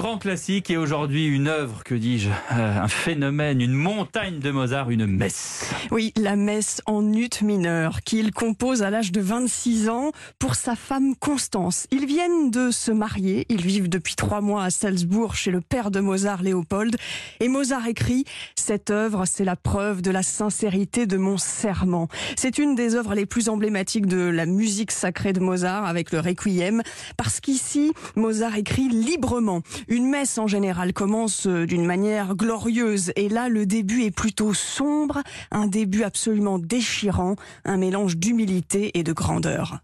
grand classique et aujourd'hui une œuvre, que dis-je, euh, un phénomène, une montagne de Mozart, une messe. Oui, la messe en ut mineur qu'il compose à l'âge de 26 ans pour sa femme Constance. Ils viennent de se marier, ils vivent depuis trois mois à Salzbourg chez le père de Mozart, Léopold. Et Mozart écrit Cette œuvre, c'est la preuve de la sincérité de mon serment. C'est une des œuvres les plus emblématiques de la musique sacrée de Mozart avec le Requiem, parce qu'ici, Mozart écrit librement. Une messe en général commence euh, d'une manière glorieuse et là le début est plutôt sombre, un début absolument déchirant, un mélange d'humilité et de grandeur.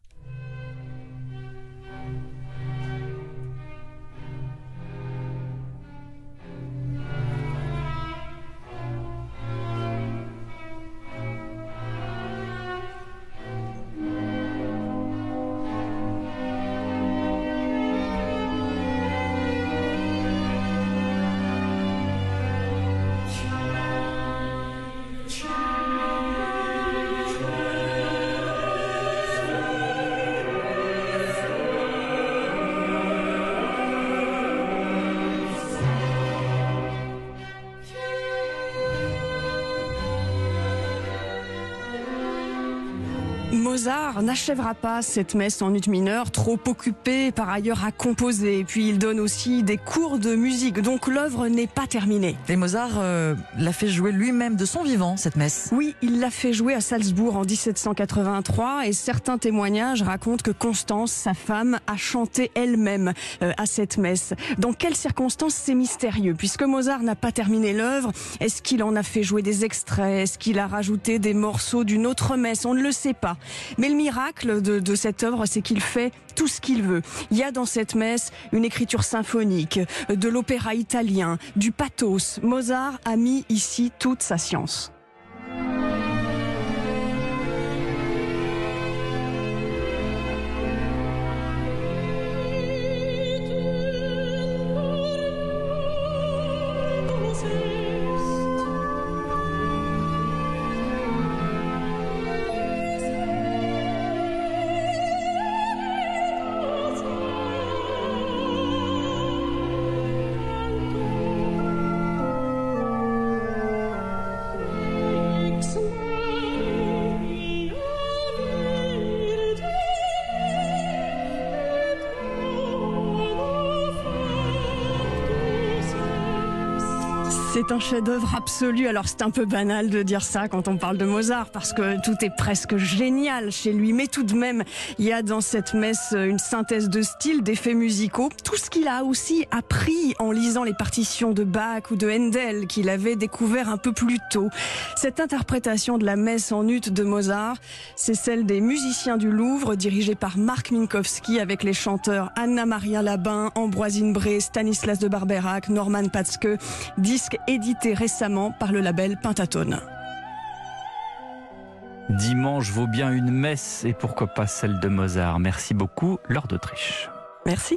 Mozart n'achèvera pas cette messe en ut mineur, trop occupé par ailleurs à composer. Puis il donne aussi des cours de musique, donc l'œuvre n'est pas terminée. Et Mozart euh, l'a fait jouer lui-même de son vivant, cette messe. Oui, il l'a fait jouer à Salzbourg en 1783 et certains témoignages racontent que Constance, sa femme, a chanté elle-même euh, à cette messe. Dans quelles circonstances c'est mystérieux, puisque Mozart n'a pas terminé l'œuvre. Est-ce qu'il en a fait jouer des extraits? Est-ce qu'il a rajouté des morceaux d'une autre messe? On ne le sait pas. Mais le miracle de, de cette œuvre, c'est qu'il fait tout ce qu'il veut. Il y a dans cette messe une écriture symphonique, de l'opéra italien, du pathos. Mozart a mis ici toute sa science. Yes. C'est un chef-d'œuvre absolu. Alors c'est un peu banal de dire ça quand on parle de Mozart parce que tout est presque génial chez lui. Mais tout de même, il y a dans cette messe une synthèse de style, d'effets musicaux, tout ce qu'il a aussi appris en lisant les partitions de Bach ou de Handel qu'il avait découvert un peu plus tôt. Cette interprétation de la messe en ut de Mozart, c'est celle des musiciens du Louvre dirigée par Marc Minkowski avec les chanteurs Anna Maria Labin, Ambroisine Bré, Stanislas de Barberac, Norman Patzke, disque édité récemment par le label Pentatone. Dimanche vaut bien une messe et pourquoi pas celle de Mozart. Merci beaucoup, Laure d'Autriche. Merci.